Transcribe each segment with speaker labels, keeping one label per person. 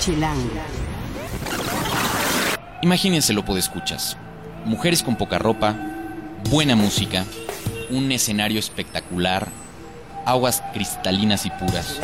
Speaker 1: Chilango.
Speaker 2: Imagínense lo escuchas. Mujeres con poca ropa, buena música, un escenario espectacular, aguas cristalinas y puras.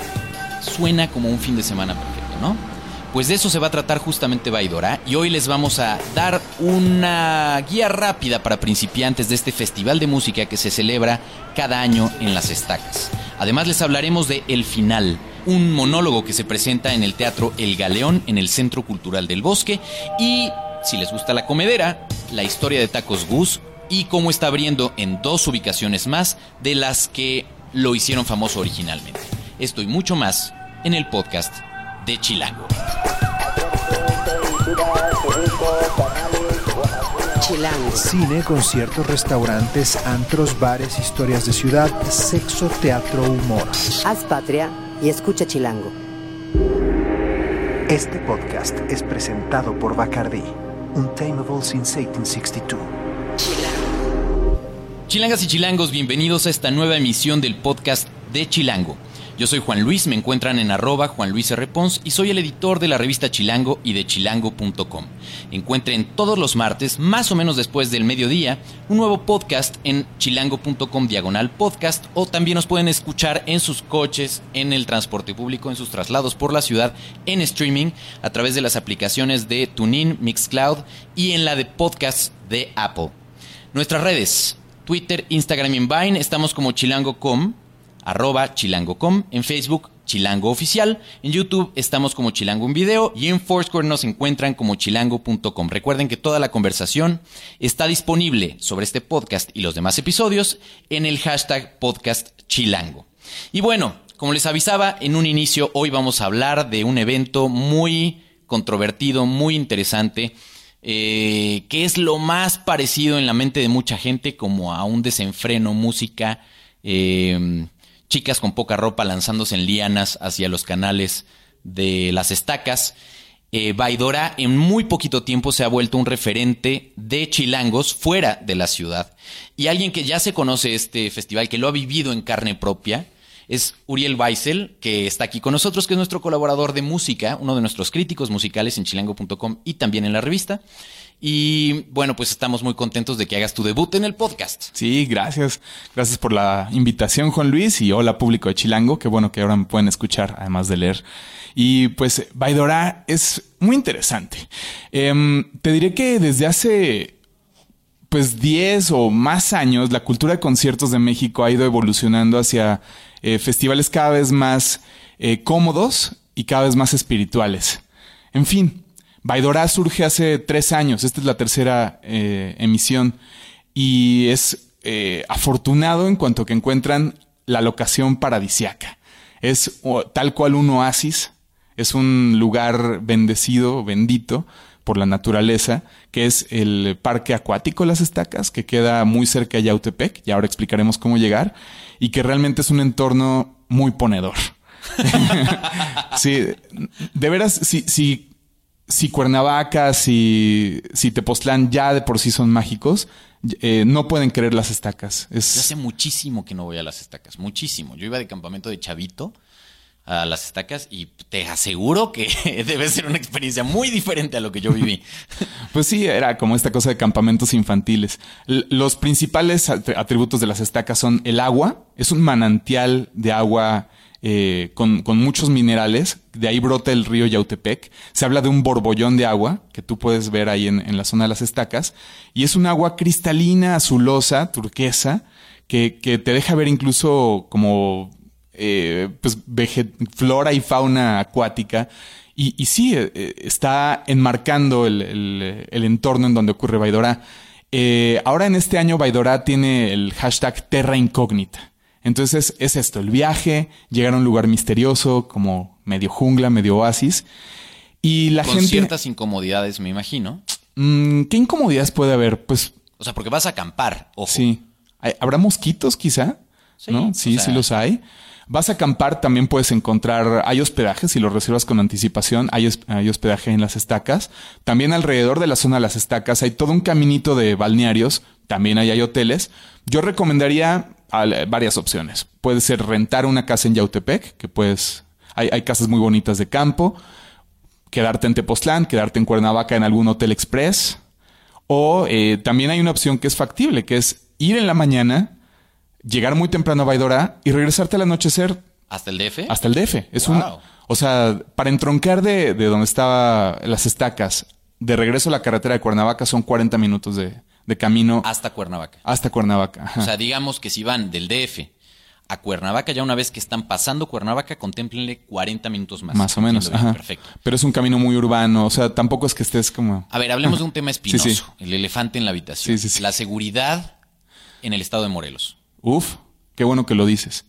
Speaker 2: Suena como un fin de semana perfecto, ¿no? Pues de eso se va a tratar justamente Baidora y hoy les vamos a dar una guía rápida para principiantes de este festival de música que se celebra cada año en las estacas. Además les hablaremos de El Final, un monólogo que se presenta en el Teatro El Galeón en el Centro Cultural del Bosque y, si les gusta la comedera, la historia de Tacos Gus y cómo está abriendo en dos ubicaciones más de las que lo hicieron famoso originalmente. Esto y mucho más en el podcast de Chilango.
Speaker 1: Chilango.
Speaker 3: Cine, conciertos, restaurantes, antros, bares, historias de ciudad, sexo, teatro, humor.
Speaker 1: Haz patria y escucha Chilango.
Speaker 3: Este podcast es presentado por Bacardi, Untamable since 1862.
Speaker 2: Chilangas y chilangos, bienvenidos a esta nueva emisión del podcast de Chilango. Yo soy Juan Luis, me encuentran en arroba Juan Luis R. Pons y soy el editor de la revista Chilango y de chilango.com. Encuentren todos los martes, más o menos después del mediodía, un nuevo podcast en chilango.com diagonal podcast o también nos pueden escuchar en sus coches, en el transporte público, en sus traslados por la ciudad, en streaming, a través de las aplicaciones de TuneIn, Mixcloud y en la de podcasts de Apple. Nuestras redes, Twitter, Instagram y Vine, estamos como chilango.com arroba chilango.com, en Facebook Chilango Oficial, en YouTube estamos como Chilango en Video y en Foursquare nos encuentran como chilango.com. Recuerden que toda la conversación está disponible sobre este podcast y los demás episodios en el hashtag podcast chilango. Y bueno, como les avisaba en un inicio, hoy vamos a hablar de un evento muy controvertido, muy interesante, eh, que es lo más parecido en la mente de mucha gente como a un desenfreno, música. Eh, chicas con poca ropa lanzándose en lianas hacia los canales de las estacas. Eh, Baidora en muy poquito tiempo se ha vuelto un referente de chilangos fuera de la ciudad. Y alguien que ya se conoce este festival, que lo ha vivido en carne propia, es Uriel Weissel, que está aquí con nosotros, que es nuestro colaborador de música, uno de nuestros críticos musicales en chilango.com y también en la revista. Y bueno, pues estamos muy contentos de que hagas tu debut en el podcast.
Speaker 4: Sí, gracias. Gracias por la invitación, Juan Luis, y hola público de Chilango. Qué bueno que ahora me pueden escuchar, además de leer. Y pues Baidora es muy interesante. Em, te diré que desde hace pues 10 o más años la cultura de conciertos de México ha ido evolucionando hacia eh, festivales cada vez más eh, cómodos y cada vez más espirituales. En fin, Baidora surge hace tres años, esta es la tercera eh, emisión, y es eh, afortunado en cuanto que encuentran la locación paradisiaca. Es tal cual un oasis, es un lugar bendecido, bendito por la naturaleza, que es el Parque Acuático Las Estacas, que queda muy cerca de Yautepec, y ahora explicaremos cómo llegar, y que realmente es un entorno muy ponedor. sí, de veras, si, si si Cuernavaca, si, si Tepoztlán ya de por sí son mágicos, eh, no pueden querer las estacas.
Speaker 2: Es... hace muchísimo que no voy a las estacas, muchísimo. Yo iba de campamento de chavito a las estacas y te aseguro que debe ser una experiencia muy diferente a lo que yo viví.
Speaker 4: pues sí, era como esta cosa de campamentos infantiles. los principales atributos de las estacas son el agua, es un manantial de agua eh, con, muchos minerales. De ahí brota el río Yautepec. Se habla de un borbollón de agua que tú puedes ver ahí en, la zona de las estacas. Y es un agua cristalina, azulosa, turquesa, que, te deja ver incluso como eh, pues, flora y fauna acuática. Y, sí, eh, está enmarcando el, entorno en donde ocurre Baidora. ahora en este año Baidora tiene el hashtag Terra Incógnita. Entonces es esto, el viaje, llegar a un lugar misterioso, como medio jungla, medio oasis. Y la
Speaker 2: Con
Speaker 4: gente...
Speaker 2: ciertas incomodidades, me imagino.
Speaker 4: Mm, ¿Qué incomodidades puede haber? Pues...
Speaker 2: O sea, porque vas a acampar, ojo.
Speaker 4: Sí. ¿Habrá mosquitos quizá? Sí, ¿no? Sí, sí los hay. Vas a acampar, también puedes encontrar, hay hospedaje, si lo reservas con anticipación, hay, hay, hospedaje en las estacas. También alrededor de la zona de las estacas hay todo un caminito de balnearios, también ahí hay hoteles. Yo recomendaría varias opciones. Puede ser rentar una casa en Yautepec, que pues hay, hay casas muy bonitas de campo. quedarte en Tepoztlán, quedarte en Cuernavaca en algún hotel express. O eh, también hay una opción que es factible, que es ir en la mañana, llegar muy temprano a Baidora y regresarte al anochecer
Speaker 2: ¿Hasta el DF?
Speaker 4: hasta el DF. Es un,
Speaker 2: Wow.
Speaker 4: o sea, para entroncar de, de donde estaba las estacas, de regreso a la carretera de Cuernavaca son 40 minutos de, de camino
Speaker 2: Hasta Cuernavaca.
Speaker 4: hasta Cuernavaca. Ajá.
Speaker 2: O sea, digamos que si van del DF a Cuernavaca, ya una vez que están pasando Cuernavaca, contémplenle 40 minutos más.
Speaker 4: más o menos.
Speaker 2: Entiendo bien,
Speaker 4: Ajá.
Speaker 2: Perfecto.
Speaker 4: Pero es un camino muy urbano. O sea, tampoco es que estés como.
Speaker 2: A ver, hablemos de un tema espinoso.
Speaker 4: Sí, sí.
Speaker 2: El elefante en la habitación.
Speaker 4: Sí, sí, sí.
Speaker 2: La seguridad en el estado de Morelos.
Speaker 4: Uf, qué bueno que lo dices.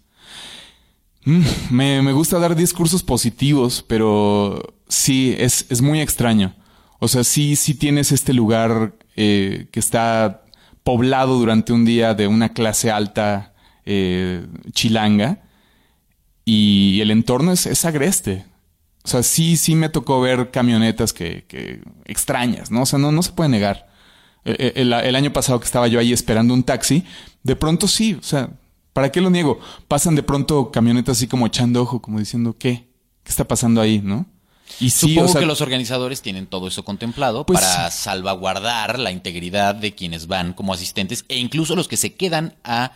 Speaker 4: Mm, me, me gusta dar discursos positivos, pero sí, es, es muy extraño. O sea, sí, sí tienes este lugar eh, que está poblado durante un día de una clase alta eh, chilanga y el entorno es, es agreste. O sea, sí, sí me tocó ver camionetas que, que extrañas, ¿no? O sea, no, no se puede negar. Eh, El, el año pasado que estaba yo ahí esperando un taxi, de pronto sí, o sea, ¿para qué lo niego? Pasan de pronto camionetas así como echando ojo, como diciendo, ¿qué? ¿Qué está pasando ahí, no? Y sí,
Speaker 2: Supongo
Speaker 4: o sea,
Speaker 2: que los organizadores tienen todo eso contemplado
Speaker 4: Pues
Speaker 2: para salvaguardar la integridad de quienes van como asistentes e incluso los que se quedan a,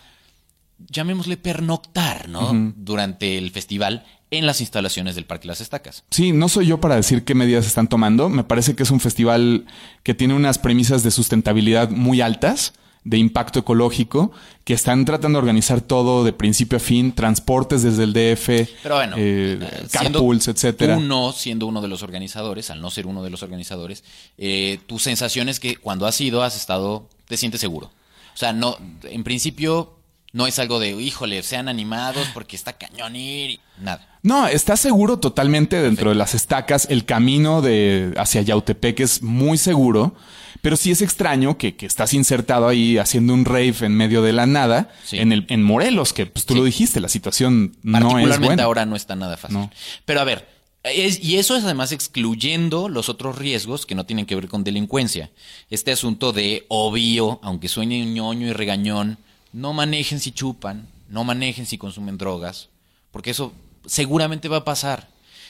Speaker 2: llamémosle, pernoctar, ¿no? Durante el festival en las instalaciones del Parque Las Estacas.
Speaker 4: Sí, no soy yo para decir qué medidas están tomando. Me parece que es un festival que tiene unas premisas de sustentabilidad muy altas, de impacto ecológico, que están tratando de organizar todo de principio a fin, transportes desde el DF,
Speaker 2: Pero bueno,
Speaker 4: eh,
Speaker 2: eh,
Speaker 4: carpools, etcétera.
Speaker 2: Uno, siendo uno de los organizadores, al no ser uno de los organizadores, eh, tu sensación es que cuando has ido, has estado, te sientes seguro. O sea, no, en principio, no es algo de, híjole, sean animados porque está cañón ir, y nada.
Speaker 4: No, está seguro totalmente dentro de las estacas. El camino de hacia Yautepec es muy seguro, pero sí es extraño que, que estás insertado ahí haciendo un rave en medio de la nada
Speaker 2: Sí.
Speaker 4: en el en Morelos, que pues tú
Speaker 2: Sí.
Speaker 4: lo dijiste, la situación no es
Speaker 2: Particularmente
Speaker 4: buena.
Speaker 2: ahora no está nada fácil.
Speaker 4: No.
Speaker 2: Pero a ver, es- y eso es además excluyendo los otros riesgos que no tienen que ver con delincuencia. Este asunto de obvio, aunque suene ñoño y regañón, no manejen si chupan, no manejen si consumen drogas, porque eso seguramente va a pasar.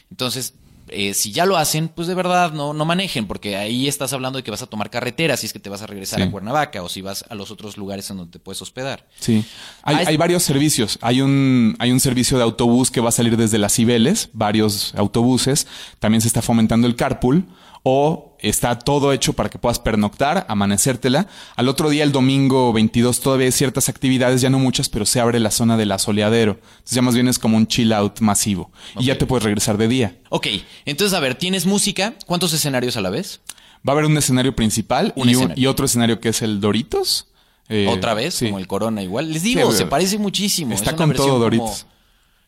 Speaker 2: Entonces, eh, si ya lo hacen, pues de verdad no, no manejen, porque ahí estás hablando de que vas a tomar carretera, si es que te vas a regresar
Speaker 4: Sí.
Speaker 2: a Cuernavaca o si vas a los otros lugares en donde te puedes hospedar.
Speaker 4: Sí. Hay,
Speaker 2: Ah, es-
Speaker 4: hay varios servicios. Hay un, hay un servicio de autobús que va a salir desde las Cibeles, varios autobuses. También se está fomentando el carpool. O está todo hecho para que puedas pernoctar, amanecértela. Al otro día, el domingo 22, todavía hay ciertas actividades, ya no muchas, pero se abre la zona del asoleadero. Entonces ya más bien es como un chill out masivo. Y ya te puedes regresar de día.
Speaker 2: Ok, entonces a ver, ¿tienes música? ¿Cuántos escenarios a la vez?
Speaker 4: Va a haber un escenario principal
Speaker 2: Un
Speaker 4: y,
Speaker 2: escenario.
Speaker 4: y otro escenario que es el Doritos. Eh,
Speaker 2: Otra vez,
Speaker 4: sí.
Speaker 2: como el Corona igual. Les digo,
Speaker 4: Sí,
Speaker 2: se parece muchísimo.
Speaker 4: está
Speaker 2: Es
Speaker 4: con todo
Speaker 2: como-
Speaker 4: Doritos.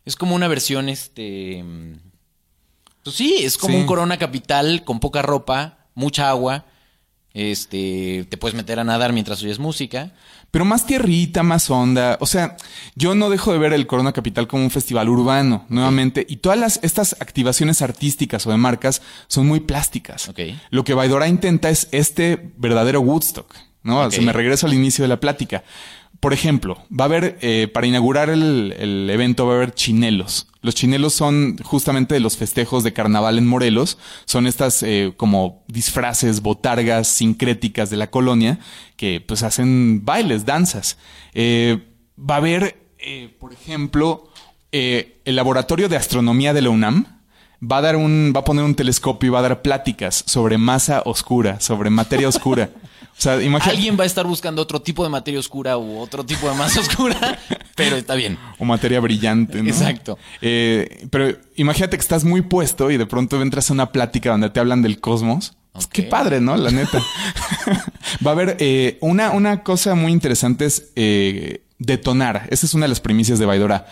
Speaker 2: es como una versión, este... Pues sí, es como
Speaker 4: Sí.
Speaker 2: un Corona Capital con poca ropa, mucha agua. Este, te puedes meter a nadar mientras oyes música.
Speaker 4: Pero más tierrita, más onda. O sea, yo no dejo de ver el Corona Capital como un festival urbano, nuevamente. Y todas las, estas activaciones artísticas o de marcas son muy plásticas.
Speaker 2: Ok.
Speaker 4: Lo que Baidora intenta es este verdadero Woodstock, ¿no?
Speaker 2: Ok.
Speaker 4: Se me regreso al inicio de la plática. Por ejemplo, va a haber, eh, para inaugurar el, el evento, va a haber chinelos. Los chinelos son justamente de los festejos de carnaval en Morelos. Son estas eh, como disfraces, botargas sincréticas de la colonia que pues hacen bailes, danzas. Eh, va a haber, eh, por ejemplo, eh, el laboratorio de astronomía de la UNAM va a dar un, va a poner un telescopio y va a dar pláticas sobre masa oscura, sobre materia oscura. O sea, imagínate.
Speaker 2: Alguien va a estar buscando otro tipo de materia oscura u otro tipo de masa oscura, pero está bien.
Speaker 4: O materia brillante, ¿no?
Speaker 2: Exacto.
Speaker 4: Eh, pero imagínate que estás muy puesto y de pronto entras a una plática donde te hablan del cosmos. Pues. Qué padre, ¿no? La neta. Va a haber eh, una, una cosa muy interesante es eh, detonar. Esa es una de las primicias de Baidora.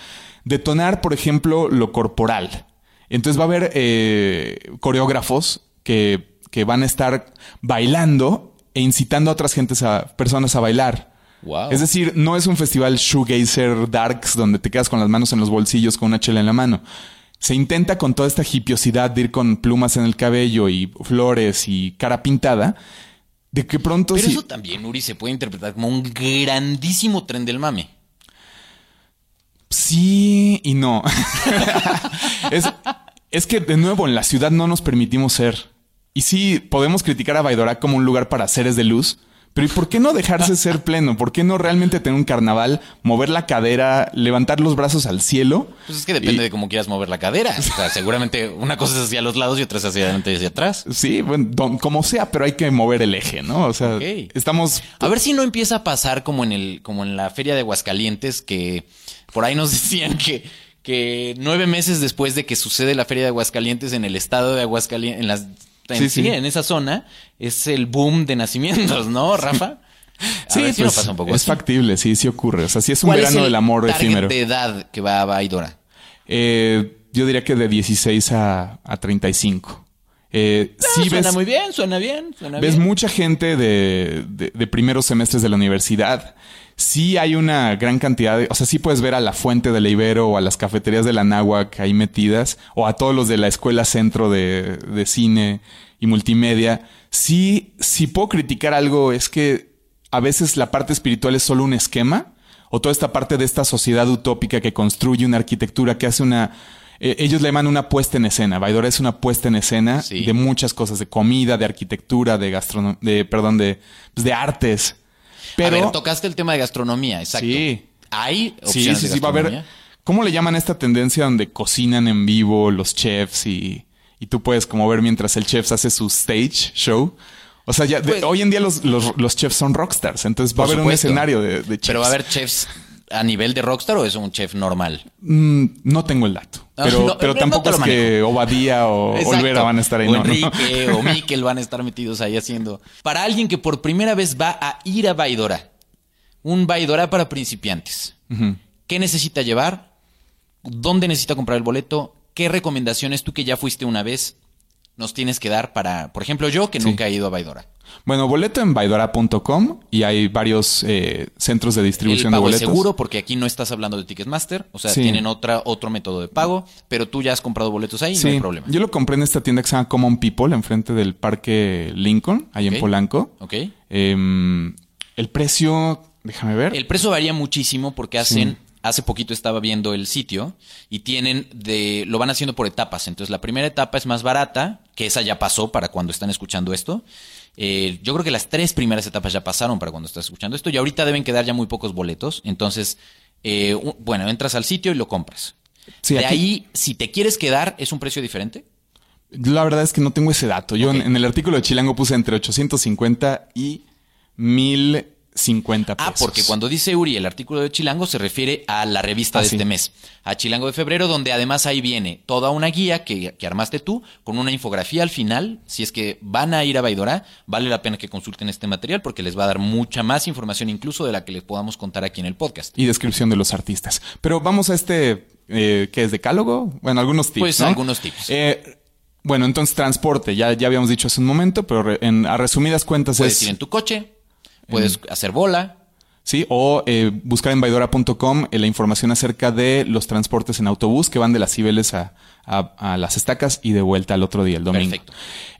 Speaker 4: Detonar, por ejemplo, lo corporal. Entonces va a haber eh, coreógrafos que, que van a estar bailando e incitando a otras gentes a personas a bailar.
Speaker 2: Wow.
Speaker 4: Es decir, no es un festival shoegazer darks donde te quedas con las manos en los bolsillos con una chela en la mano. Se intenta con toda esta hipiosidad de ir con plumas en el cabello y flores y cara pintada, de que pronto
Speaker 2: Pero eso también, Uri, se puede interpretar como un grandísimo tren del mame.
Speaker 4: Sí y no. es, Es que, de nuevo, en la ciudad no nos permitimos ser. Y sí, podemos criticar a Baidora como un lugar para seres de luz, pero ¿y por qué no dejarse ser pleno? ¿Por qué no realmente tener un carnaval, mover la cadera, levantar los brazos al cielo?
Speaker 2: Pues es que depende
Speaker 4: Y-
Speaker 2: de cómo quieras mover la cadera. O sea, seguramente una cosa es hacia los lados y otra es hacia adelante y hacia atrás.
Speaker 4: Sí, bueno, don- como sea, pero hay que mover el eje, ¿no? O sea, estamos...
Speaker 2: A ver si no empieza a pasar como en el, como en la feria de Aguascalientes, que por ahí nos decían que, que nueve meses después de que sucede la feria de Aguascalientes en el estado de Aguascalientes, en las en,
Speaker 4: Sí,
Speaker 2: sí,
Speaker 4: sí.
Speaker 2: en esa zona, es el boom de nacimientos, ¿no, Rafa? A ver si no
Speaker 4: pues,
Speaker 2: pasa un poco
Speaker 4: es
Speaker 2: así.
Speaker 4: factible, sí, sí ocurre. O sea, sí es un
Speaker 2: ¿Cuál
Speaker 4: verano
Speaker 2: es el
Speaker 4: del amor efímero.
Speaker 2: de edad que va a Baidora?
Speaker 4: Eh, yo diría que de 16 a, a 35. Eh, sí
Speaker 2: suena
Speaker 4: ves,
Speaker 2: muy bien, suena bien, suena
Speaker 4: ves
Speaker 2: bien.
Speaker 4: mucha gente de, de- de primeros semestres de la universidad. Sí hay una gran cantidad de... O sea, sí puedes ver a la Fuente de la Ibero o a las cafeterías de la Náhuac ahí metidas o a todos los de la Escuela Centro de, de Cine y Multimedia. Sí, sí puedo criticar algo es que a veces la parte espiritual es solo un esquema o toda esta parte de esta sociedad utópica que construye una arquitectura que hace una... eh, ellos le llaman una puesta en escena. Baidora es una puesta en escena
Speaker 2: Sí.
Speaker 4: de muchas cosas, de comida, de arquitectura, de gastronomía, de, perdón, de, pues, de artes. Pero...
Speaker 2: a ver, tocaste el tema de gastronomía, exacto.
Speaker 4: Sí.
Speaker 2: Hay
Speaker 4: sí,
Speaker 2: opciones
Speaker 4: sí,
Speaker 2: de
Speaker 4: sí, va a haber... ¿Cómo le llaman esta tendencia donde cocinan en vivo los chefs y, y tú puedes como ver mientras el chef hace su stage show? O sea, ya de-
Speaker 2: Pues-
Speaker 4: hoy en día los, los, los chefs son rockstars, entonces va a haber un escenario de, de chefs.
Speaker 2: Pero va a haber chefs a nivel de rockstar o es un chef normal.
Speaker 4: Mm, no tengo el dato.
Speaker 2: Ah,
Speaker 4: Pero,
Speaker 2: no,
Speaker 4: pero
Speaker 2: no
Speaker 4: tampoco es que Obadía o
Speaker 2: Exacto.
Speaker 4: Olvera van a estar ahí.
Speaker 2: O. Enrique o Miquel van a estar metidos ahí haciendo. Para alguien que por primera vez va a ir a Baidora, un Baidora para principiantes. ¿qué necesita llevar? ¿Dónde necesita comprar el boleto? ¿Qué recomendaciones tú que ya fuiste una vez nos tienes que dar para, por ejemplo, yo que
Speaker 4: Sí.
Speaker 2: nunca he ido a Baidora?
Speaker 4: Bueno, boleto en baidora.com y hay varios eh, centros de
Speaker 2: El
Speaker 4: distribución de
Speaker 2: pago es
Speaker 4: boletos.
Speaker 2: seguro porque aquí no estás hablando de Ticketmaster, o sea,
Speaker 4: Sí.
Speaker 2: tienen otra otro método de pago, pero tú ya has comprado boletos ahí,
Speaker 4: Sí,
Speaker 2: no hay problema.
Speaker 4: yo lo compré en esta tienda que se llama Common People, enfrente del Parque Lincoln, ahí en Polanco.
Speaker 2: ¿Ok?
Speaker 4: Em, el precio, déjame ver.
Speaker 2: El precio varía muchísimo porque hacen, hace poquito estaba viendo el sitio y tienen de, lo van haciendo por etapas. Entonces la primera etapa es más barata, que esa ya pasó para cuando están escuchando esto. Eh, yo creo que las tres primeras etapas ya pasaron para cuando estás escuchando esto y ahorita deben quedar ya muy pocos boletos. Entonces, eh, bueno, entras al sitio y lo compras.
Speaker 4: Sí,
Speaker 2: de
Speaker 4: aquí-
Speaker 2: ahí, si te quieres quedar, es un precio diferente.
Speaker 4: La verdad es que no tengo ese dato. Yo en, en el artículo de Chilango puse entre 850 y 1050 pesos.
Speaker 2: Ah, porque cuando dice Uri el artículo de Chilango se refiere a la revista
Speaker 4: Ah,
Speaker 2: de
Speaker 4: sí.
Speaker 2: este mes, a Chilango de febrero, donde además ahí viene toda una guía que, que armaste tú con una infografía al final. Si es que van a ir a Baidora, vale la pena que consulten este material porque les va a dar mucha más información incluso de la que les podamos contar aquí en el podcast.
Speaker 4: Y descripción de los artistas. Pero vamos a este, eh, ¿qué es? ¿Decálogo? Bueno, algunos tips.
Speaker 2: Pues
Speaker 4: ¿no?
Speaker 2: algunos tips.
Speaker 4: Eh, bueno, entonces transporte, ya, ya habíamos dicho hace un momento, pero re- en, a resumidas cuentas
Speaker 2: Puedes
Speaker 4: es...
Speaker 2: ir en tu coche, puedes hacer bola.
Speaker 4: Sí, o eh, buscar en baidora.com eh, la información acerca de los transportes en autobús que van de las Cibeles a, a- a las estacas y de vuelta al otro día, el domingo.
Speaker 2: Perfecto.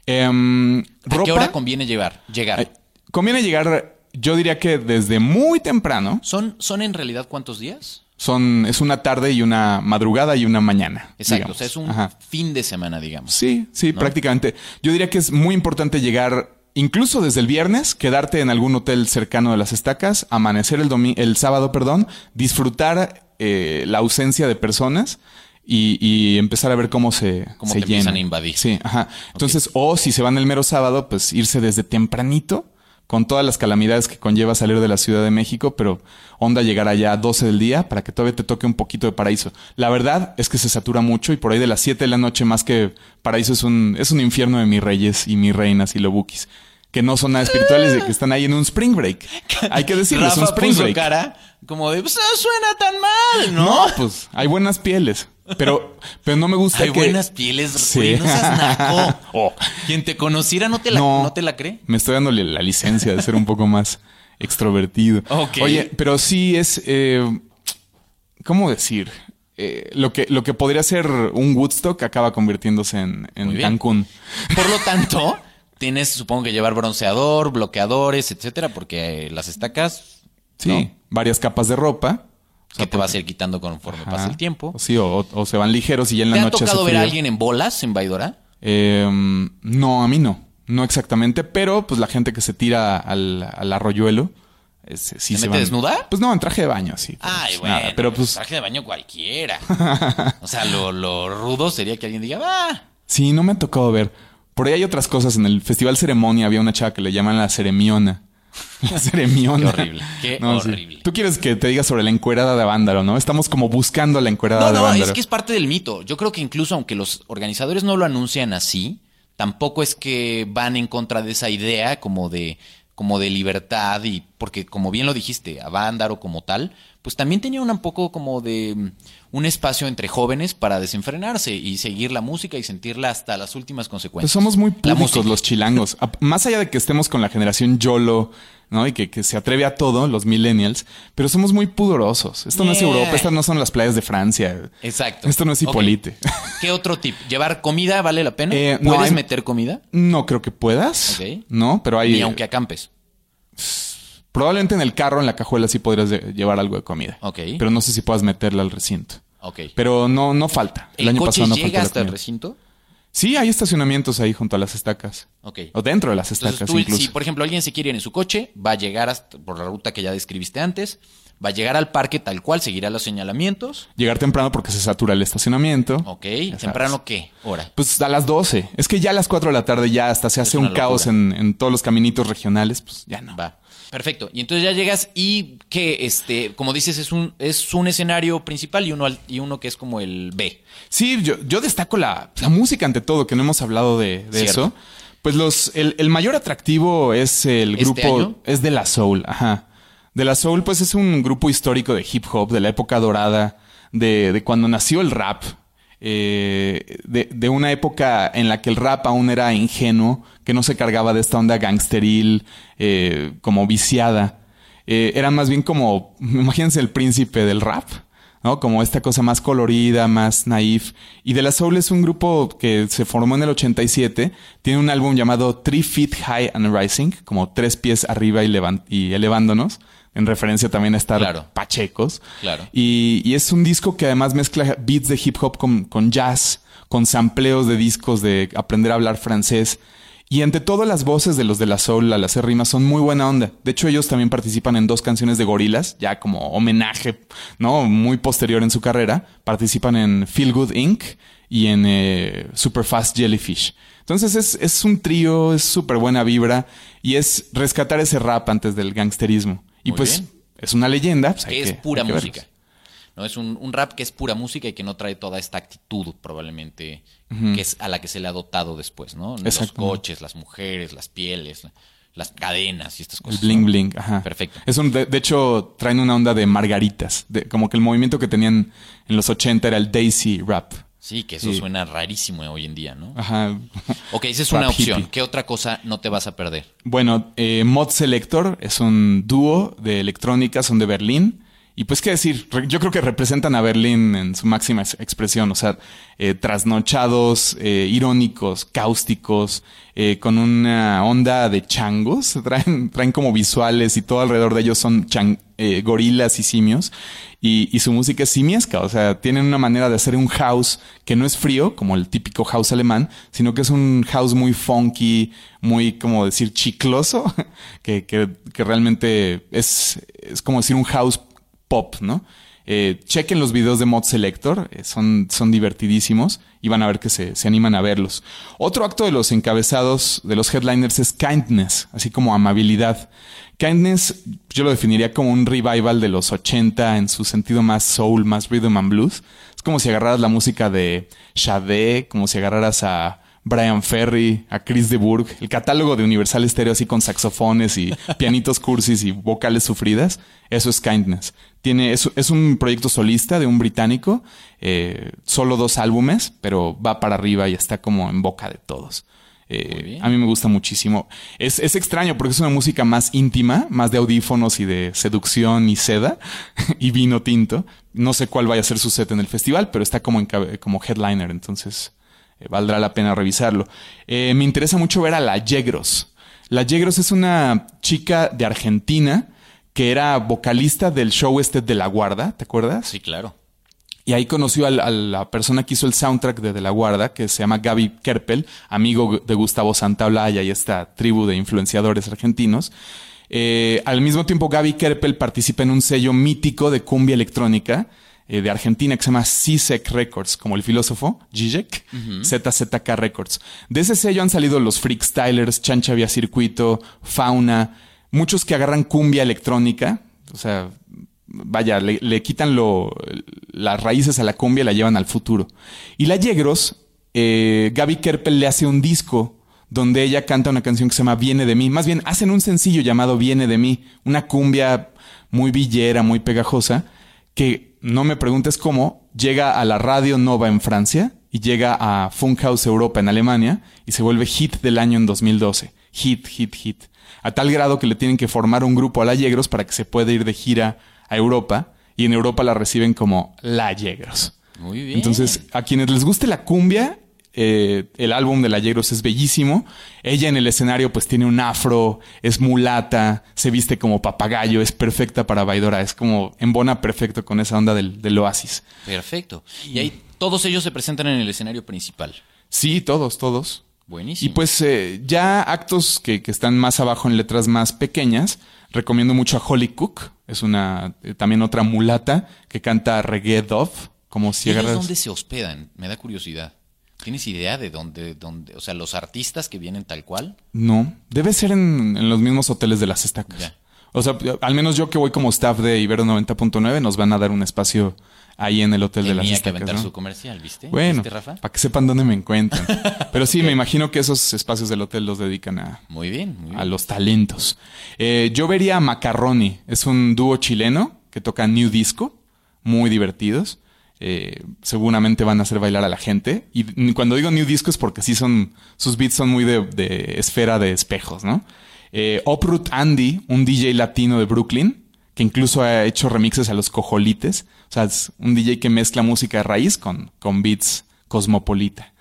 Speaker 4: Em,
Speaker 2: ¿A
Speaker 4: ropa,
Speaker 2: qué hora conviene llevar, llegar?
Speaker 4: eh, conviene llegar, yo diría que desde muy temprano.
Speaker 2: ¿Son, ¿Son en realidad cuántos días?
Speaker 4: Son, es una tarde y una madrugada y una mañana.
Speaker 2: Exacto,
Speaker 4: digamos.
Speaker 2: o sea, es un
Speaker 4: Ajá.
Speaker 2: fin de semana, digamos.
Speaker 4: Sí, sí,
Speaker 2: ¿no?
Speaker 4: prácticamente. Yo diría que es muy importante llegar, incluso desde el viernes, quedarte en algún hotel cercano de las estacas, amanecer el, domi- el sábado, perdón, disfrutar eh, la ausencia de personas y, y empezar a ver cómo se,
Speaker 2: Cómo
Speaker 4: se
Speaker 2: te empiezan
Speaker 4: llena.
Speaker 2: a invadir.
Speaker 4: Sí, ajá. Entonces, o si se van el mero sábado, pues irse desde tempranito con todas las calamidades que conlleva salir de la Ciudad de México, pero onda llegar allá a 12 del día para que todavía te toque un poquito de paraíso. La verdad es que se satura mucho y por ahí de las 7 de la noche más que paraíso es un, es un infierno de mis reyes y mis reinas y lobukis. Que no son nada espirituales y que están ahí en un spring break. Hay que decirles, un
Speaker 2: Rafa
Speaker 4: spring break.
Speaker 2: cara como de, pues no suena tan mal, ¿no?
Speaker 4: No, pues hay buenas pieles. Pero, pero no me gusta
Speaker 2: Hay
Speaker 4: que...
Speaker 2: buenas pieles,
Speaker 4: Sí.
Speaker 2: güey, no seas naco.
Speaker 4: Oh.
Speaker 2: Quien te conociera no te la,
Speaker 4: No.
Speaker 2: no te la cree.
Speaker 4: Me estoy dándole la licencia de ser un poco más extrovertido.
Speaker 2: Ok.
Speaker 4: Oye, pero sí es. eh, ¿Cómo decir? Eh, lo, que, lo que podría ser un Woodstock acaba convirtiéndose en, en. Cancún.
Speaker 2: Por lo tanto, tienes, supongo que llevar bronceador, bloqueadores, etcétera, porque las estacas.
Speaker 4: Sí.
Speaker 2: ¿no?
Speaker 4: Varias capas de ropa.
Speaker 2: Que te vas a ir quitando conforme pasa el tiempo.
Speaker 4: Sí, o, o se van ligeros y ya en la
Speaker 2: ¿Te ha
Speaker 4: noche
Speaker 2: tocado ver a alguien en bolas en Baidora?
Speaker 4: Eh, no, a mí no. No exactamente, pero pues la gente que se tira al, al arroyuelo. ese, sí
Speaker 2: ¿Se
Speaker 4: se
Speaker 2: mete
Speaker 4: van-
Speaker 2: desnuda?
Speaker 4: Pues no, en traje de baño, sí.
Speaker 2: Ay,
Speaker 4: Pues,
Speaker 2: bueno.
Speaker 4: nada, pero pues
Speaker 2: Traje de baño cualquiera. o sea, lo, lo rudo sería que alguien diga, ah,
Speaker 4: sí, no me ha tocado ver. Por ahí hay otras cosas. En el Festival Ceremonia había una chava que le llaman la ceremiona. La.
Speaker 2: Qué horrible, qué horrible.
Speaker 4: Tú quieres que te diga sobre la encuerada de Vándaro, ¿no? Estamos como buscando la encuerada
Speaker 2: No,
Speaker 4: de
Speaker 2: no,
Speaker 4: Vándaro.
Speaker 2: es que es parte del mito. Yo creo que incluso aunque los organizadores no lo anuncian así, tampoco es que van en contra de esa idea como de como de libertad y porque como bien lo dijiste, a Vándaro como tal, pues también tenía un poco como de un espacio entre jóvenes para desenfrenarse y seguir la música y sentirla hasta las últimas consecuencias.
Speaker 4: Pues somos muy públicos los chilangos. Más allá de que estemos con la generación YOLO, ¿no? Y que, que se atreve a todo, los millennials, pero somos muy pudorosos. Esto no es. Europa, estas no son las playas de Francia.
Speaker 2: Exacto.
Speaker 4: Esto no es. Hipolite.
Speaker 2: ¿Qué otro tip? ¿Llevar comida vale la pena?
Speaker 4: Eh, no,
Speaker 2: ¿Puedes
Speaker 4: hay-
Speaker 2: meter comida?
Speaker 4: No creo que puedas.
Speaker 2: Ok.
Speaker 4: No, pero hay.
Speaker 2: Ni aunque acampes.
Speaker 4: Probablemente en el carro, en la cajuela, sí podrías llevar algo de comida.
Speaker 2: Ok.
Speaker 4: Pero no sé si puedas meterla al recinto.
Speaker 2: Ok.
Speaker 4: Pero no, no falta. El,
Speaker 2: ¿El,
Speaker 4: año
Speaker 2: coche
Speaker 4: pasado no
Speaker 2: llega hasta el recinto?
Speaker 4: Sí, hay estacionamientos ahí junto a las estacas.
Speaker 2: Ok.
Speaker 4: O dentro de las
Speaker 2: Entonces
Speaker 4: estacas
Speaker 2: tú,
Speaker 4: incluso.
Speaker 2: si por ejemplo alguien se quiere ir en su coche, va a llegar hasta, por la ruta que ya describiste antes, va a llegar al parque tal cual, seguirá los señalamientos.
Speaker 4: Llegar temprano porque se satura el estacionamiento.
Speaker 2: Ok. ¿Temprano qué? Hora.
Speaker 4: Pues a las 12. Es que ya a las 4 de la tarde ya hasta se hace un caos en, en todos los caminitos regionales. Pues ya no.
Speaker 2: Va. Perfecto. Y entonces ya llegas y que, este, como dices, es un, es un escenario principal y uno, al- y uno que es como el B.
Speaker 4: Sí, yo, yo destaco la, la música ante todo, que no hemos hablado de, eso. Pues los, el, el mayor atractivo es el
Speaker 2: ¿Este
Speaker 4: grupo,
Speaker 2: año?
Speaker 4: es de la Soul, ajá. De la Soul, pues es un grupo histórico de hip hop, de la época dorada, de, de cuando nació el rap, eh, de, de una época en la que el rap aún era ingenuo, que no se cargaba de esta onda gangsteril, eh, como viciada. Eh, era más bien como, imagínense el príncipe del rap. ¿no? Como esta cosa más colorida, más naif. Y De La Soul es un grupo que se formó en el 87. Tiene un álbum llamado Three Feet High and Rising, como tres pies arriba y, y elevándonos, en referencia también a estar
Speaker 2: Claro.
Speaker 4: pachecos.
Speaker 2: Claro.
Speaker 4: Y, y es un disco que además mezcla beats de hip hop con, con jazz, con sampleos de discos de aprender a hablar francés. Y ante todo las voces de los de la soul al hacer rimas son muy buena onda. De hecho ellos también participan en dos canciones de gorilas, ya como homenaje, ¿no? Muy posterior en su carrera. Participan en Feel Good Inc. y en eh, Super Fast Jellyfish. Entonces es, es un trío, es súper buena vibra y es rescatar ese rap antes del gangsterismo. Y
Speaker 2: Muy
Speaker 4: pues
Speaker 2: bien.
Speaker 4: es una leyenda. pues,
Speaker 2: es
Speaker 4: que-
Speaker 2: pura música. No es un, un rap que es pura música y que no trae toda esta actitud, probablemente, que es a la que se le ha dotado después, ¿no? Los coches, las mujeres, las pieles, la- las cadenas y estas
Speaker 4: El
Speaker 2: cosas.
Speaker 4: bling bling, ajá.
Speaker 2: Perfecto.
Speaker 4: Es un, de, de hecho, traen una onda de margaritas. De, como que el movimiento que tenían en los 80 era el Daisy Rap.
Speaker 2: Sí, que eso
Speaker 4: Sí.
Speaker 2: suena rarísimo hoy en día, ¿no?
Speaker 4: Ajá.
Speaker 2: Ok, esa es una opción.
Speaker 4: hippie.
Speaker 2: ¿Qué otra cosa no te vas a perder?
Speaker 4: Bueno, eh, Mod Selector es un dúo de electrónica, son de Berlín. Y pues qué decir, yo creo que representan a Berlín en su máxima ex- expresión, o sea, eh, trasnochados, eh, irónicos, cáusticos, eh, con una onda de changos, traen, traen como visuales y todo alrededor de ellos son gorilas y simios. Y, y su música es simiesca, o sea, tienen una manera de hacer un house que no es frío, como el típico house alemán, sino que es un house muy funky, muy, como decir, chicloso, que, que, que realmente es, es como decir un house pop, ¿no? Eh, chequen los videos de Mod Selector, eh, son, son divertidísimos y van a ver que se, se animan a verlos. Otro acto de los encabezados de los headliners es kindness, así como amabilidad. Kindness yo lo definiría como un revival de los 80 en su sentido más soul, más rhythm and blues. Es como si agarraras la música de Sade, como si agarraras a Brian Ferry, a Chris de Burgh, el catálogo de Universal Stereo así con saxofones y pianitos cursis y vocales sufridas. Eso es Kindness. Tiene, es, es un proyecto solista de un británico, eh, solo dos álbumes, pero va para arriba y está como en boca de todos. Eh, a mí me gusta muchísimo. Es, es extraño porque es una música más íntima, más de audífonos y de seducción y seda y vino tinto. No sé cuál vaya a ser su set en el festival, pero está como, en como headliner, entonces valdrá la pena revisarlo. Eh, me interesa mucho ver a la Yegros. La Yegros es una chica de Argentina que era vocalista del show este de La Guarda, ¿te acuerdas?
Speaker 2: Sí, claro.
Speaker 4: Y ahí conoció a, la persona que hizo el soundtrack de De La Guarda, que se llama Gaby Kerpel, amigo de Gustavo Santaolalla y esta tribu de influenciadores argentinos. Eh, al mismo tiempo, Gaby Kerpel participa en un sello mítico de cumbia electrónica eh, de Argentina que se llama CSEC Records, como el filósofo, Zizek, ZZK Records. De ese sello han salido los Freakstylers, Chancha Vía Circuito, Fauna, muchos que agarran cumbia electrónica, o sea, vaya, le, le quitan lo, las raíces a la cumbia y la llevan al futuro. Y la Yegros, eh, Gaby Kerpel le hace un disco donde ella canta una canción que se llama Viene de mí. Más bien, hacen un sencillo llamado Viene de mí, una cumbia muy villera, muy pegajosa, que no me preguntes cómo, llega a la Radio Nova en Francia y llega a Funkhaus Europa en Alemania y se vuelve hit del año en 2012. Hit, hit, hit. A tal grado que le tienen que formar un grupo a la Yegros para que se pueda ir de gira a Europa y en Europa la reciben como la Yegros.
Speaker 2: Muy bien.
Speaker 4: Entonces, a quienes les guste la cumbia, eh, el álbum de la Yegros es bellísimo. Ella en el escenario pues tiene un afro, es mulata, se viste como papagayo, es perfecta para Baidora, es como embona perfecto con esa onda del, del oasis.
Speaker 2: Perfecto. Y ahí todos ellos se presentan en el escenario principal.
Speaker 4: Sí, todos, todos.
Speaker 2: Buenísimo.
Speaker 4: Y pues eh, ya actos que, que están más abajo en letras más pequeñas, recomiendo mucho a Holly Cook, es una eh, también otra mulata que canta reggae dove, como si
Speaker 2: ¿Y
Speaker 4: agarras...
Speaker 2: dónde se hospedan? Me da curiosidad. ¿Tienes idea de dónde, dónde, o sea, los artistas que vienen tal cual?
Speaker 4: No, debe ser en, en los mismos hoteles de las estacas.
Speaker 2: Ya.
Speaker 4: O sea, al menos yo que voy como staff de Ibero 90.9 nos van a dar un espacio ahí en el hotel de las
Speaker 2: Tenía que
Speaker 4: estacas.
Speaker 2: aventar
Speaker 4: ¿no?
Speaker 2: su comercial, ¿viste?
Speaker 4: Bueno, para que sepan dónde me encuentran. Pero sí, me imagino que esos espacios del hotel los dedican a,
Speaker 2: Muy bien, muy bien.
Speaker 4: a los talentos. Eh, yo vería a Macarroni, es un dúo chileno que toca New Disco, muy divertidos. Eh, seguramente van a hacer bailar a la gente. Y cuando digo New Disco es porque sí son, sus beats son muy de, esfera de espejos, ¿no? Eh, Uproot Andy, un DJ latino de Brooklyn, que incluso ha hecho remixes a los cojolites. O sea, es un DJ que mezcla música de raíz con, con beats cosmopolita.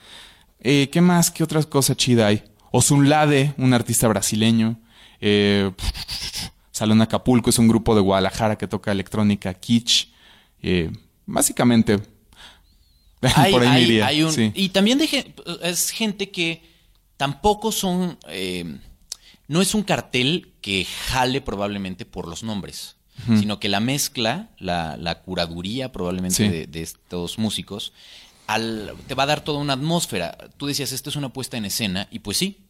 Speaker 4: Eh, ¿Qué más? ¿Qué otras cosas chida hay? Osunlade, un artista brasileño. Salón Acapulco es un grupo de Guadalajara que toca electrónica kitsch. Básicamente,
Speaker 2: Hay-
Speaker 4: por ahí me
Speaker 2: hay-
Speaker 4: iría.
Speaker 2: hay un-
Speaker 4: sí.
Speaker 2: Y también de es gente que tampoco son. eh, no es un cartel que jale probablemente por los nombres, sino que la mezcla, la, la curaduría probablemente
Speaker 4: Sí.
Speaker 2: de, de estos músicos, al- te va a dar toda una atmósfera. Tú decías, esto es una puesta en escena, y pues sí.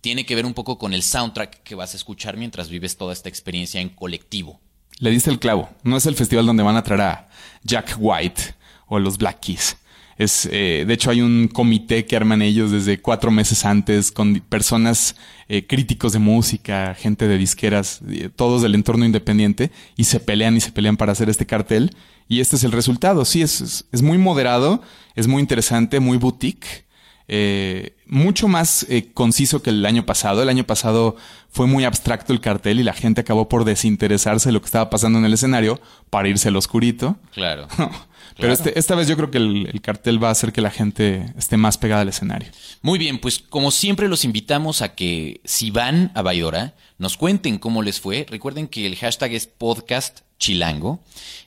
Speaker 2: Tiene que ver un poco con el soundtrack que vas a escuchar mientras vives toda esta experiencia en colectivo.
Speaker 4: Le diste el clavo. No es el festival donde van a traer a Jack White o los Black Keys. Es, eh, de hecho, hay un comité que arman ellos desde cuatro meses antes con personas, eh, críticos de música, gente de disqueras, eh, todos del entorno independiente, y se pelean y se pelean para hacer este cartel. Y este es el resultado. Sí, es, es muy moderado, es muy interesante, muy boutique. Eh, mucho más eh, conciso que el año pasado. El año pasado fue muy abstracto el cartel y la gente acabó por desinteresarse de lo que estaba pasando en el escenario para irse al oscurito.
Speaker 2: Claro.
Speaker 4: Pero este, esta vez yo creo que el, el cartel va a hacer que la gente esté más pegada al escenario.
Speaker 2: Muy bien, pues como siempre los invitamos a que si van a Baidora, nos cuenten cómo les fue. Recuerden que el hashtag es podcast chilango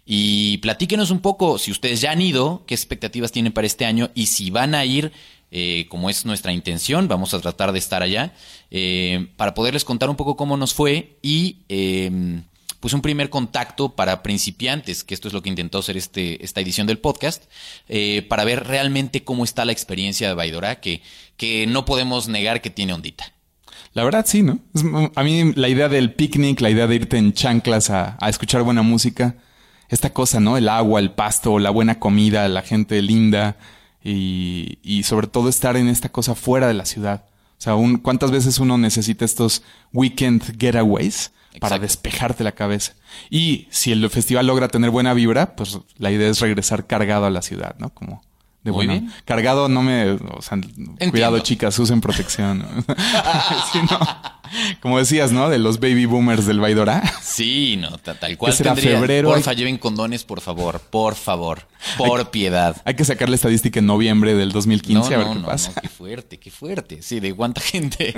Speaker 2: y platíquenos un poco si ustedes ya han ido, qué expectativas tienen para este año y si van a ir, eh, como es nuestra intención, vamos a tratar de estar allá eh, para poderles contar un poco cómo nos fue y... eh, pues un primer contacto para principiantes, que esto es lo que intentó hacer este, esta edición del podcast, eh, para ver realmente cómo está la experiencia de Baidora, que, que no podemos negar que tiene ondita.
Speaker 4: La verdad, sí, ¿no? A mí la idea del picnic, la idea de irte en chanclas a, a escuchar buena música, esta cosa, ¿no? El agua, el pasto, la buena comida, la gente linda y, y sobre todo estar en esta cosa fuera de la ciudad. O sea, un- ¿cuántas veces uno necesita estos weekend getaways para
Speaker 2: Exacto.
Speaker 4: despejarte la cabeza? Y si el festival logra tener buena vibra, pues la idea es regresar cargado a la ciudad, ¿no? Como de
Speaker 2: Muy
Speaker 4: bueno.
Speaker 2: bien.
Speaker 4: Cargado no me... O sea, cuidado chicas, usen protección. Sí, no. Como decías, ¿no? De los baby boomers del Vaidora.
Speaker 2: Sí, no, ta- tal cual
Speaker 4: ¿Qué será,
Speaker 2: tendría.
Speaker 4: febrero?
Speaker 2: Porfa, lleven condones, por favor, por favor, por piedad.
Speaker 4: Hay que sacar la estadística en noviembre del 2015 a ver qué pasa.
Speaker 2: no, qué fuerte, qué fuerte. Sí, de cuánta gente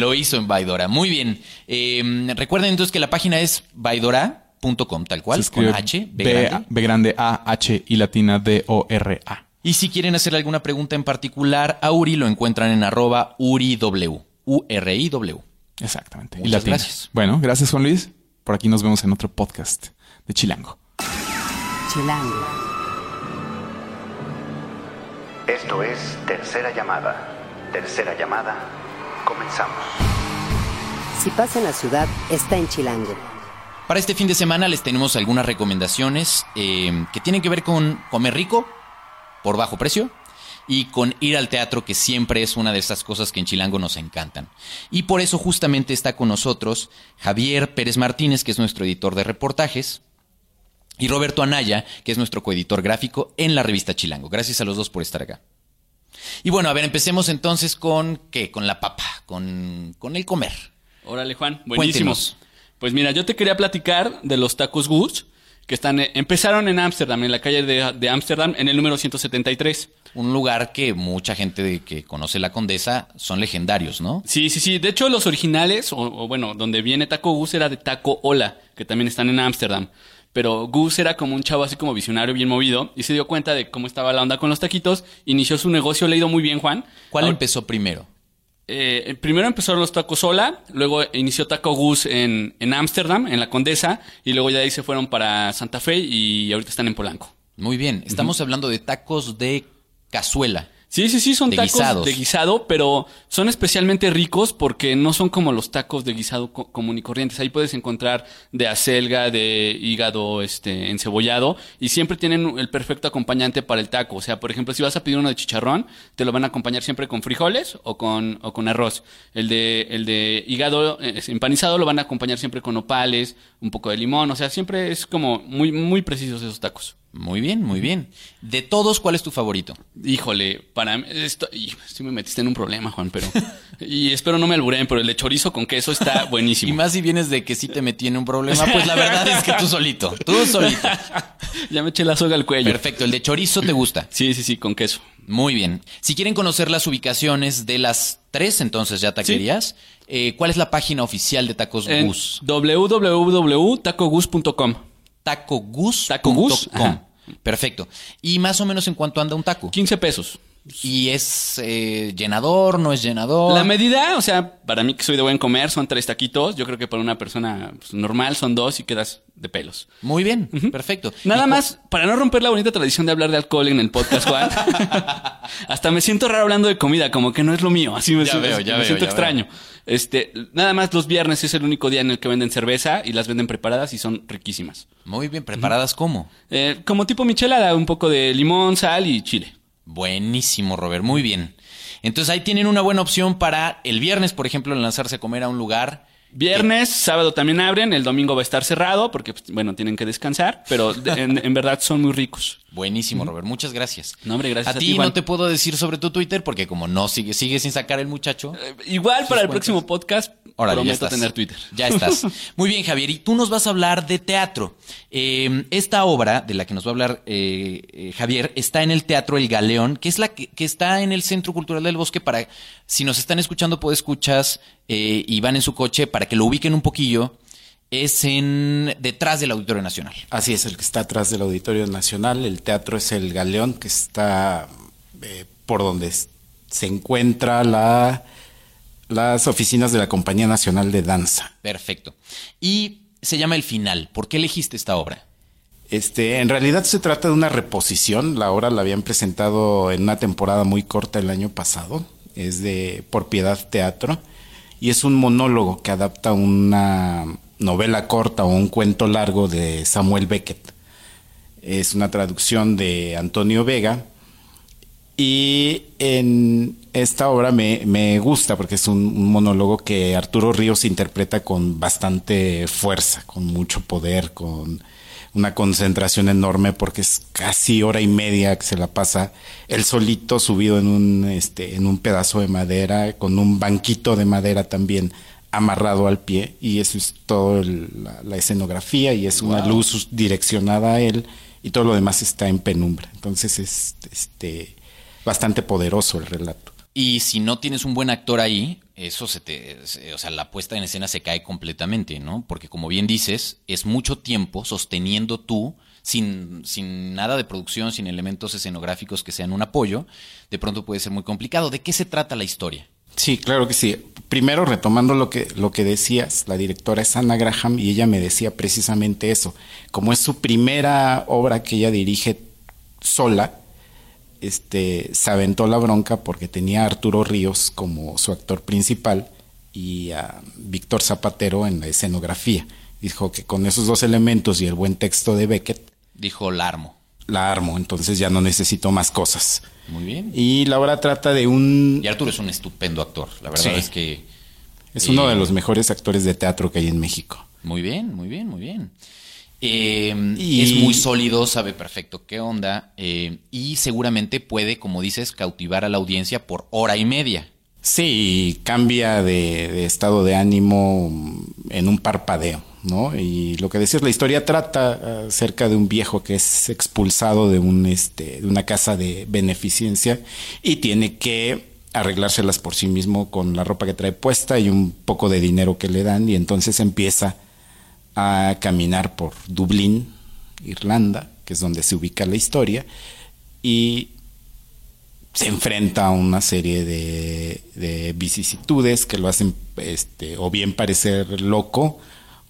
Speaker 2: lo hizo en Vaidora. Muy bien. Eh, recuerden entonces que la página es vaidora.com, tal cual, con H, B
Speaker 4: B,
Speaker 2: grande.
Speaker 4: B grande A, H y latina D, O, R, A.
Speaker 2: Y si quieren hacer alguna pregunta en particular, a Uri lo encuentran en arroba uriw, U-R-I-W.
Speaker 4: Exactamente. y latina.
Speaker 2: gracias.
Speaker 4: Bueno, gracias Juan Luis. Por aquí nos vemos en otro podcast de Chilango.
Speaker 1: Chilango.
Speaker 5: Esto es Tercera Llamada. Tercera Llamada. Comenzamos.
Speaker 1: Si pasa en la ciudad, está en Chilango.
Speaker 2: Para este fin de semana les tenemos algunas recomendaciones eh, que tienen que ver con comer rico por bajo precio y con ir al teatro, que siempre es una de esas cosas que en Chilango nos encantan. Y por eso justamente está con nosotros Javier Pérez Martínez, que es nuestro editor de reportajes, y Roberto Anaya, que es nuestro coeditor gráfico en la revista Chilango. Gracias a los dos por estar acá. Y bueno, a ver, empecemos entonces con qué, con la papa, con, con el comer.
Speaker 6: Órale, Juan, buenísimo.
Speaker 2: Cuéntenos.
Speaker 6: Pues mira, yo te quería platicar de los tacos Gus, que están, eh, empezaron en Ámsterdam, en la calle de de Ámsterdam, en el número 173.
Speaker 2: Un lugar que mucha gente de- que conoce la Condesa son legendarios, ¿no?
Speaker 6: Sí, sí, sí. De hecho, los originales, o, o bueno, donde viene Taco Gus era de Taco Ola, que también están en Ámsterdam. Pero Gus era como un chavo así como visionario, bien movido, y se dio cuenta de cómo estaba la onda con los taquitos, inició su negocio, le ha ido muy bien, Juan.
Speaker 2: ¿Cuál
Speaker 6: Ahora-
Speaker 2: empezó primero?
Speaker 6: Eh, primero empezaron los tacos sola, luego inició Taco Gus en Ámsterdam, en la Condesa, y luego ya de ahí se fueron para Santa Fe y ahorita están en Polanco.
Speaker 2: Muy bien, estamos hablando de tacos de cazuela.
Speaker 6: Sí, sí, sí, son
Speaker 2: De
Speaker 6: tacos
Speaker 2: guisados.
Speaker 6: de guisado, pero son especialmente ricos porque no son como los tacos de guisado co- común y corrientes. Ahí puedes encontrar de acelga, de hígado, este, encebollado, y siempre tienen el perfecto acompañante para el taco. O sea, por ejemplo, si vas a pedir uno de chicharrón, te lo van a acompañar siempre con frijoles o con, o con arroz. El de, el de hígado eh, empanizado lo van a acompañar siempre con opales, un poco de limón. O sea, siempre es como muy, muy precisos esos tacos.
Speaker 2: Muy bien, muy bien. De todos, ¿cuál es tu favorito?
Speaker 6: Híjole, para mí, esto, y, sí me metiste en un problema, Juan, pero, y espero no me alburen, pero el de chorizo con queso está buenísimo.
Speaker 2: Y más si vienes de que sí te metí en un problema, pues la verdad es que tú solito, tú solito.
Speaker 6: ya me eché la soga al cuello.
Speaker 2: Perfecto, el de chorizo te gusta.
Speaker 6: Sí, sí, sí, con queso.
Speaker 2: Muy bien. Si quieren conocer las ubicaciones de las tres, entonces ya taquerías, eh, ¿cuál es la página oficial de Tacos Gus?
Speaker 6: www.tacogus.com.
Speaker 2: Tacogus.com.
Speaker 6: Tacogus.
Speaker 2: Perfecto. ¿Y más o menos en cuánto anda un taco?
Speaker 6: 15 pesos.
Speaker 2: ¿Y es eh, llenador, no es llenador?
Speaker 6: La medida, o sea, para mí que soy de buen comer, son tres taquitos. Yo creo que para una persona pues, normal son dos y quedas de pelos.
Speaker 2: Muy bien, perfecto.
Speaker 6: Nada
Speaker 2: ¿Y cu-
Speaker 6: más, para no romper la bonita tradición de hablar de alcohol en el podcast, Juan. hasta me siento raro hablando de comida, como que no es lo mío. Así me,
Speaker 2: Ya
Speaker 6: siento-
Speaker 2: veo, ya
Speaker 6: me
Speaker 2: veo,
Speaker 6: siento
Speaker 2: ya
Speaker 6: extraño. Este, nada más los viernes es el único día en el que venden cerveza y las venden preparadas y son riquísimas.
Speaker 2: Muy bien, ¿preparadas cómo?
Speaker 6: Eh, como tipo michelada, un poco de limón, sal y chile.
Speaker 2: Buenísimo, Robert, muy bien. Entonces ahí tienen una buena opción para el viernes, por ejemplo, lanzarse a comer a un lugar.
Speaker 6: Viernes, sábado también abren, el domingo va a estar cerrado porque, pues, bueno, tienen que descansar, pero en, en verdad son muy ricos.
Speaker 2: Buenísimo, Robert, muchas gracias.
Speaker 6: No, hombre, gracias
Speaker 2: A
Speaker 6: a
Speaker 2: ti no te puedo decir sobre tu Twitter porque como no sigue, sigue sin sacar el muchacho.
Speaker 6: Eh, Igual para el próximo podcast,
Speaker 2: ya
Speaker 6: prometo
Speaker 2: estás.
Speaker 6: tener Twitter.
Speaker 2: Ya estás. Muy bien, Javier. Y tú nos vas a hablar de teatro. Eh, esta obra de la que nos va a hablar eh, eh, Javier está en el Teatro El Galeón, que es la que, que está en el Centro Cultural del Bosque. Para si nos están escuchando, puede escuchas eh, y van en su coche para que lo ubiquen un poquillo. Es en detrás del Auditorio Nacional.
Speaker 7: Así es, el que está atrás del Auditorio Nacional. El teatro es el Galeón, que está eh, por donde se encuentra la, las oficinas de la Compañía Nacional de Danza.
Speaker 2: Perfecto. Y se llama El Final. ¿Por qué elegiste esta obra?
Speaker 7: Este, en realidad se trata de una reposición. La obra la habían presentado en una temporada muy corta el año pasado. Es de Por Piedad Teatro. Y es un monólogo que adapta una novela corta o un cuento largo de Samuel Beckett. Es una traducción de Antonio Vega. Y en esta obra me, me gusta porque es un, un monólogo que Arturo Ríos interpreta con bastante fuerza, con mucho poder, con una concentración enorme porque es casi hora y media que se la pasa él solito subido en un, este, en un pedazo de madera, con un banquito de madera también amarrado al pie y eso es todo el- la, la escenografía y es una luz direccionada a él y todo lo demás está en penumbra. Entonces es este bastante poderoso el relato.
Speaker 2: Y si no tienes un buen actor ahí, eso se te, se- o sea, la puesta en escena se cae completamente, ¿no? Porque como bien dices, es mucho tiempo sosteniendo tú, sin, sin nada de producción, sin elementos escenográficos que sean un apoyo, de pronto puede ser muy complicado. ¿De qué se trata la historia?
Speaker 7: Sí, claro que sí. Primero, retomando lo que, lo que decías, la directora es Anna Graham y ella me decía precisamente eso. Como es su primera obra que ella dirige sola, este, se aventó la bronca porque tenía a Arturo Ríos como su actor principal y a Víctor Zapatero en la escenografía. Dijo que con esos dos elementos y el buen texto de Beckett,
Speaker 2: Dijo Larmo.
Speaker 7: la armo, entonces ya no necesito más cosas.
Speaker 2: Muy bien.
Speaker 7: Y la obra trata de un...
Speaker 2: Y Arturo es un estupendo actor. La verdad
Speaker 7: Sí.
Speaker 2: es que.
Speaker 7: Es uno
Speaker 2: eh,
Speaker 7: de los mejores actores de teatro que hay en México.
Speaker 2: Muy bien, muy bien, muy bien. Eh,
Speaker 7: Y-
Speaker 2: Es muy sólido, sabe perfecto qué onda eh, y seguramente puede, como dices, cautivar a la audiencia por hora y media.
Speaker 7: Sí, cambia de, de estado de ánimo mm, en un parpadeo, ¿no? Y lo que decías, la historia trata acerca de un viejo que es expulsado de un este, de una casa de beneficencia y tiene que arreglárselas por sí mismo con la ropa que trae puesta y un poco de dinero que le dan y entonces empieza a caminar por Dublín, Irlanda, que es donde se ubica la historia, y se enfrenta a una serie de, de vicisitudes que lo hacen este, o bien parecer loco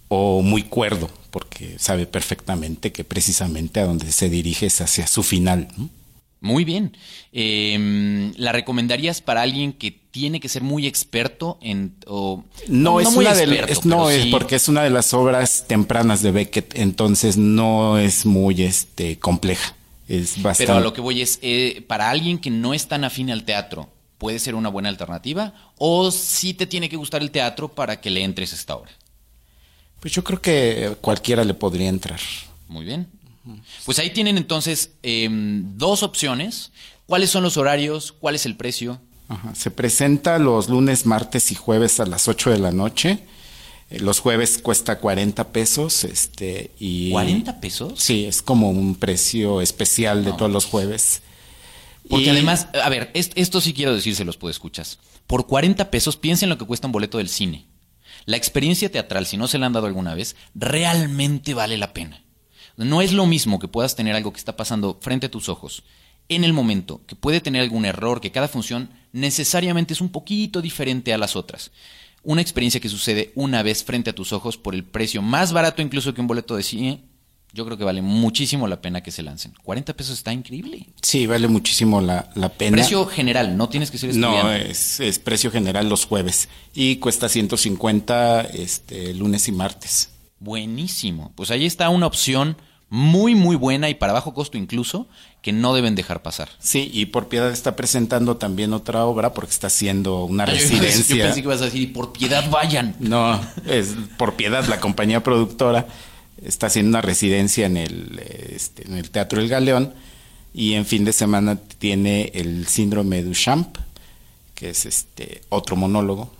Speaker 7: o muy cuerdo, porque sabe perfectamente que precisamente a donde se dirige es hacia su final. ¿no?
Speaker 2: Muy bien. Eh, ¿La recomendarías para alguien que tiene que ser muy experto en... O,
Speaker 7: No, es
Speaker 2: muy
Speaker 7: una de es- no es porque es una de las obras tempranas de Beckett, entonces no es muy este compleja. Es bastante
Speaker 2: Pero a lo que voy es, eh, para alguien que no es tan afín al teatro, ¿puede ser una buena alternativa? ¿O sí te tiene que gustar el teatro para que le entres a esta obra?
Speaker 7: Pues yo creo que cualquiera le podría entrar.
Speaker 2: Muy bien. Pues ahí tienen entonces em, dos opciones. ¿Cuáles son los horarios? ¿Cuál es el precio?
Speaker 7: Ajá. Se presenta los lunes, martes y jueves a las 8 de la noche. Eh, Los jueves cuesta 40 pesos. Este, y
Speaker 2: ¿40 pesos?
Speaker 7: Sí, es como un precio especial de todos los jueves.
Speaker 2: Porque
Speaker 7: Y-
Speaker 2: además, a ver, est- esto sí quiero decírselos, pues escuchas. Por 40 pesos, piensen lo que cuesta un boleto del cine. La experiencia teatral, si no se la han dado alguna vez, realmente vale la pena. No es lo mismo que puedas tener algo que está pasando frente a tus ojos en el momento, que puede tener algún error, que cada función necesariamente es un poquito diferente a las otras. Una experiencia que sucede una vez frente a tus ojos por el precio más barato incluso que un boleto de cine, yo creo que vale muchísimo la pena que se lancen. 40 pesos está increíble.
Speaker 7: Sí, vale muchísimo la, la pena.
Speaker 2: Precio general, no tienes que ser estudiante.
Speaker 7: No, es, es precio general los jueves. Y cuesta 150 este, lunes y martes.
Speaker 2: Buenísimo. Pues ahí está una opción muy, muy buena y para bajo costo incluso, que no deben dejar pasar.
Speaker 7: Sí, y por piedad está presentando también otra obra porque está haciendo una
Speaker 2: Yo
Speaker 7: residencia.
Speaker 2: pensé que ibas a decir, y por piedad vayan.
Speaker 7: No, es por piedad la compañía productora está haciendo una residencia en el, este, en el Teatro El Galeón y en fin de semana tiene el síndrome de Duchamp, que es este otro monólogo,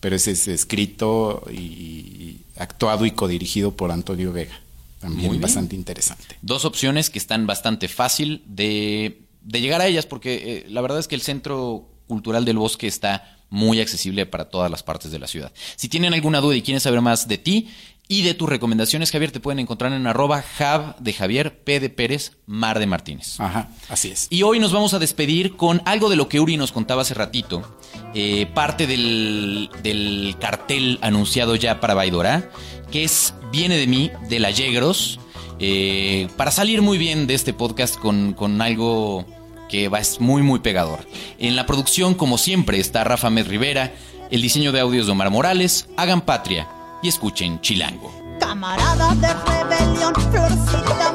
Speaker 7: pero ese es escrito y actuado y codirigido por Antonio Vega.
Speaker 2: Muy
Speaker 7: También bastante interesante.
Speaker 2: Dos opciones que están bastante fácil de, de llegar a ellas, porque eh, la verdad es que el Centro Cultural del Bosque está muy accesible para todas las partes de la ciudad. Si tienen alguna duda y quieren saber más de ti y de tus recomendaciones, Javier, te pueden encontrar en arroba jab de Javier, P de Pérez, Mar de Martínez.
Speaker 7: Ajá, así es.
Speaker 2: Y hoy nos vamos a despedir con algo de lo que Uri nos contaba hace ratito. eh, parte del, del cartel anunciado ya para Baidora, que es Viene de mí, de la Yegros. eh, para salir muy bien de este podcast con, con algo que va, es muy, muy pegador. En la producción, como siempre, está Rafa Med Rivera, el diseño de audios de Omar Morales. Hagan patria y escuchen Chilango.
Speaker 8: Camaradas de rebelión, florcita